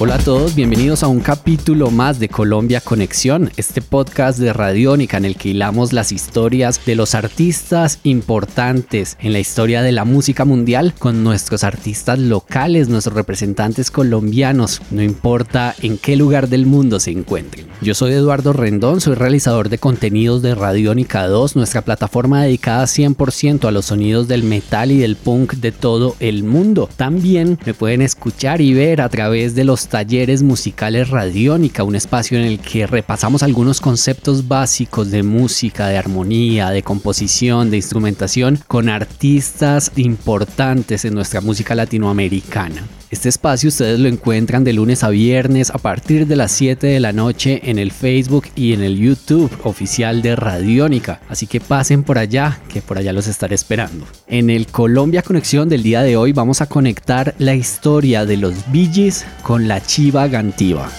Hola a todos, bienvenidos a un capítulo más de Colombia Conexión, este podcast de Radiónica en el que hilamos las historias de los artistas importantes en la historia de la música mundial con nuestros artistas locales, nuestros representantes colombianos, no importa en qué lugar del mundo se encuentren. Yo soy Eduardo Rendón, soy realizador de contenidos de Radiónica 2, nuestra plataforma dedicada 100% a los sonidos del metal y del punk de todo el mundo. También me pueden escuchar y ver a través de los talleres musicales Radiónica, un espacio en el que repasamos algunos conceptos básicos de música, de armonía, de composición, de instrumentación con artistas importantes en nuestra música latinoamericana. Este espacio ustedes lo encuentran de lunes a viernes a partir de las 7 de la noche en el Facebook y en el YouTube oficial de Radiónica. Así que pasen por allá, que por allá los estaré esperando. En el Colombia Conexión del día de hoy vamos a conectar la historia de los Bee con la Chiva Gantiva.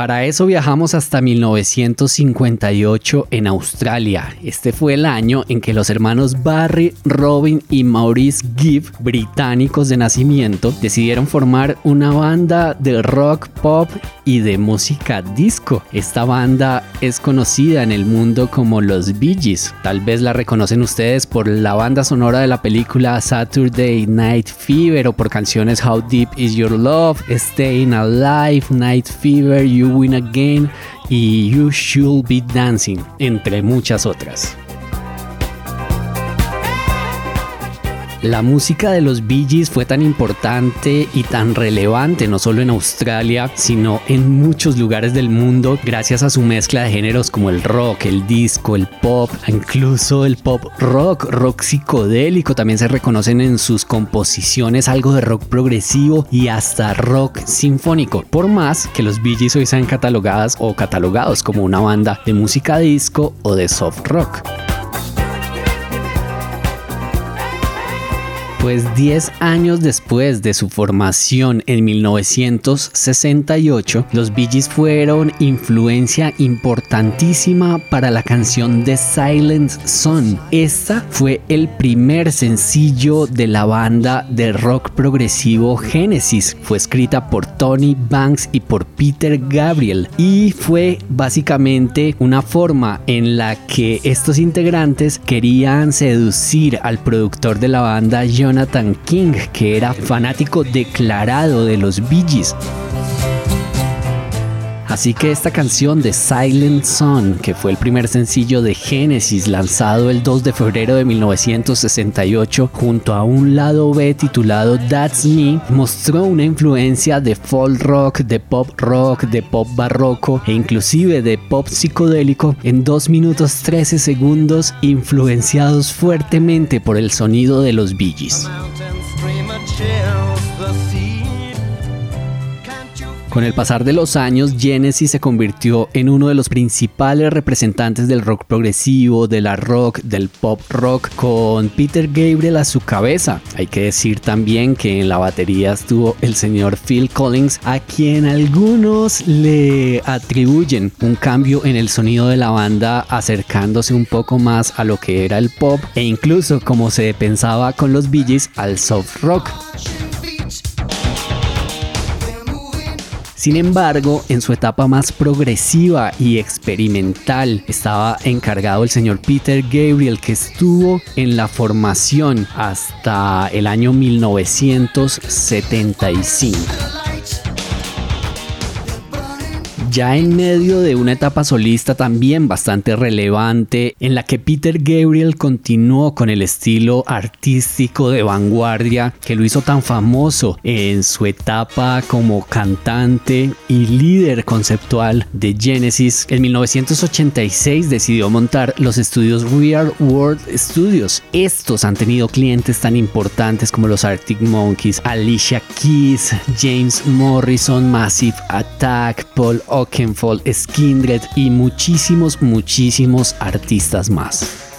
Para eso viajamos hasta 1958 en Australia. Este fue el año en que los hermanos Barry, Robin y Maurice Gibb, británicos de nacimiento, decidieron formar una banda de rock, pop y de música disco. Esta banda es conocida en el mundo como los Bee Gees. Tal vez la reconocen ustedes por la banda sonora de la película Saturday Night Fever o por canciones How Deep Is Your Love, Staying Alive, Night Fever, You Win Again y You Should Be Dancing, entre muchas otras. La música de los Bee Gees fue tan importante y tan relevante no solo en Australia, sino en muchos lugares del mundo gracias a su mezcla de géneros como el rock, el disco, el pop, incluso el pop rock, rock psicodélico, también se reconocen en sus composiciones algo de rock progresivo y hasta rock sinfónico, por más que los Bee Gees hoy sean catalogadas o catalogados como una banda de música disco o de soft rock. Pues 10 años después de su formación en 1968, los Bee Gees fueron influencia importantísima para la canción The Silent Sun. Esta fue el primer sencillo de la banda de rock progresivo Genesis. Fue escrita por Tony Banks y por Peter Gabriel y fue básicamente una forma en la que estos integrantes querían seducir al productor de la banda John Jonathan King, que era fanático declarado de los Bee. Así que esta canción de Silent Sun, que fue el primer sencillo de Genesis lanzado el 2 de febrero de 1968 junto a un lado B titulado That's Me, mostró una influencia de folk rock, de pop rock, de pop barroco e inclusive de pop psicodélico en 2 minutos 13 segundos influenciados fuertemente por el sonido de los Bee. Con el pasar de los años, Genesis se convirtió en uno de los principales representantes del rock progresivo, de la rock, del pop rock, con Peter Gabriel a su cabeza. Hay que decir también que en la batería estuvo el señor Phil Collins, a quien algunos le atribuyen un cambio en el sonido de la banda, acercándose un poco más a lo que era el pop e incluso como se pensaba con los Bee al soft rock. Sin embargo, en su etapa más progresiva y experimental estaba encargado el señor Peter Gabriel que estuvo en la formación hasta el año 1975 ya en medio de una etapa solista también bastante relevante en la que Peter Gabriel continuó con el estilo artístico de vanguardia que lo hizo tan famoso en su etapa como cantante y líder conceptual de Genesis. En 1986 decidió montar los estudios Real World Studios. Estos han tenido clientes tan importantes como los Arctic Monkeys, Alicia Keys, James Morrison, Massive Attack, Paul Oakenfold, Skindred y muchísimos, muchísimos artistas más.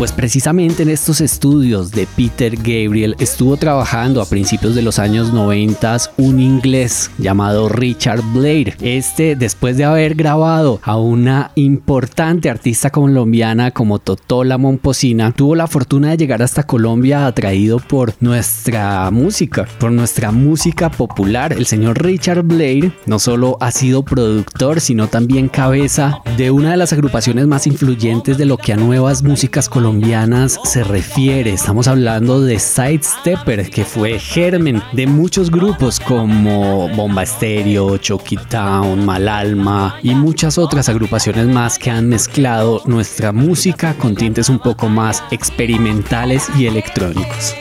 Pues precisamente en estos estudios de Peter Gabriel estuvo trabajando a principios de los años 90 un inglés llamado Richard Blair. Este, después de haber grabado a una importante artista colombiana como Totola Momposina, tuvo la fortuna de llegar hasta Colombia atraído por nuestra música, por nuestra música popular. El señor Richard Blair no solo ha sido productor, sino también cabeza de una de las agrupaciones más influyentes de lo que a nuevas músicas colombianas se refiere. Estamos hablando de Sidestepper, que fue germen de muchos grupos como Bomba Estéreo, Chucky Town, Malalma y muchas otras agrupaciones más que han mezclado nuestra música con tintes un poco más experimentales y electrónicos.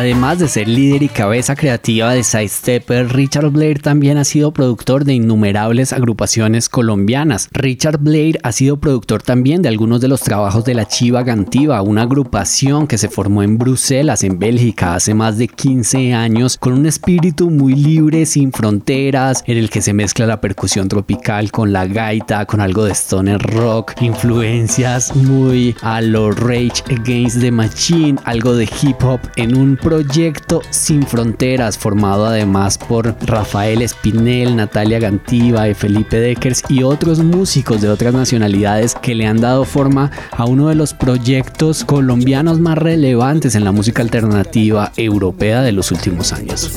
Además de ser líder y cabeza creativa de Sidestepper, Richard Blair también ha sido productor de innumerables agrupaciones colombianas. Richard Blair ha sido productor también de algunos de los trabajos de la Chiva Gantiva, una agrupación que se formó en Bruselas, en Bélgica, hace más de 15 años, con un espíritu muy libre, sin fronteras, en el que se mezcla la percusión tropical con la gaita, con algo de stoner rock, influencias muy a lo Rage Against the Machine, algo de hip hop en un proyecto sin fronteras formado además por Rafael Espinel, Natalia Gantiva Felipe Deckers y otros músicos de otras nacionalidades que le han dado forma a uno de los proyectos colombianos más relevantes en la música alternativa europea de los últimos años.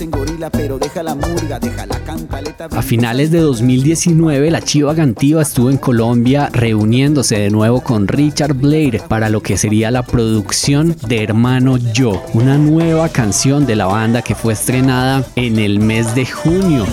A finales de 2019 la Chiva Gantiva estuvo en Colombia reuniéndose de nuevo con Richard Blair para lo que sería la producción de Hermano Yo, una nueva canción de la banda que fue estrenada en el mes de junio.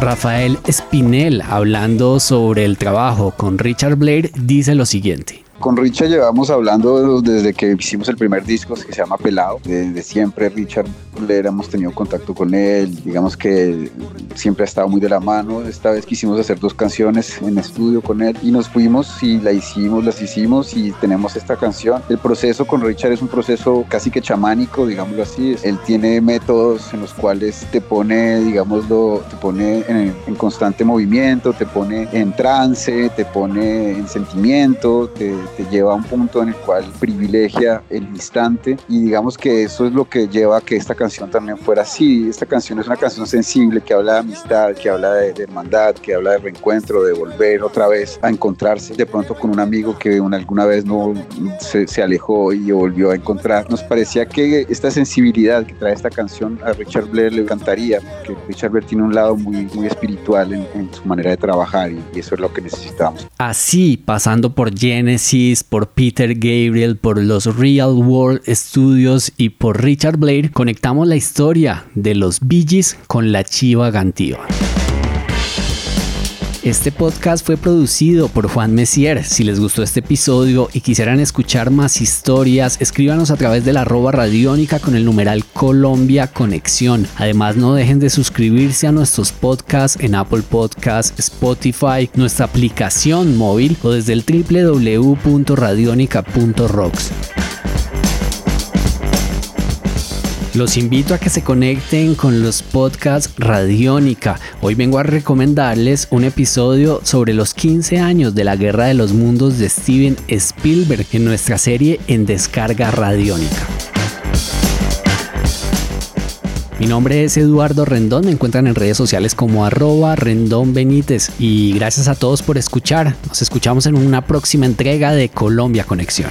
Rafael Spinell, hablando sobre el trabajo con Richard Blair, dice lo siguiente. Con Richard llevamos hablando desde que hicimos el primer disco que se llama Pelado. Desde siempre Richard Blair hemos tenido contacto con él. Digamos que siempre ha estado muy de la mano. Esta vez quisimos hacer dos canciones en estudio con él y nos fuimos y la hicimos, las hicimos y tenemos esta canción. El proceso con Richard es un proceso casi que chamánico, digámoslo así. Él tiene métodos en los cuales te pone, digámoslo, te pone en, en constante movimiento, te pone en trance, te pone en sentimiento, te te lleva a un punto en el cual privilegia el instante y digamos que eso es lo que lleva a que esta canción también fuera así. Esta canción es una canción sensible que habla de amistad, que habla de, hermandad, que habla de reencuentro, de volver otra vez a encontrarse de pronto con un amigo que alguna vez no se, se alejó y volvió a encontrar. Nos parecía que esta sensibilidad que trae esta canción a Richard Blair le encantaría, porque Richard Blair tiene un lado muy, muy espiritual en, en su manera de trabajar y, y eso es lo que necesitamos. Así, pasando por Por Peter Gabriel, por los Real World Studios y por Richard Blair, conectamos la historia de los Bee Gees con la Chiva Gantiva. Este podcast fue producido por Juan Messier. Si les gustó este episodio y quisieran escuchar más historias, escríbanos a través de la arroba radiónica con el numeral Colombia Conexión. Además, no dejen de suscribirse a nuestros podcasts en Apple Podcasts, Spotify, nuestra aplicación móvil o desde el www.radionica.rocks. Los invito a que se conecten con los podcasts Radiónica. Hoy vengo a recomendarles un episodio sobre los 15 años de la Guerra de los Mundos de Steven Spielberg en nuestra serie en descarga Radiónica. Mi nombre es Eduardo Rendón, me encuentran en redes sociales como arroba Rendón Benítez y gracias a todos por escuchar. Nos escuchamos en una próxima entrega de Colombia Conexión.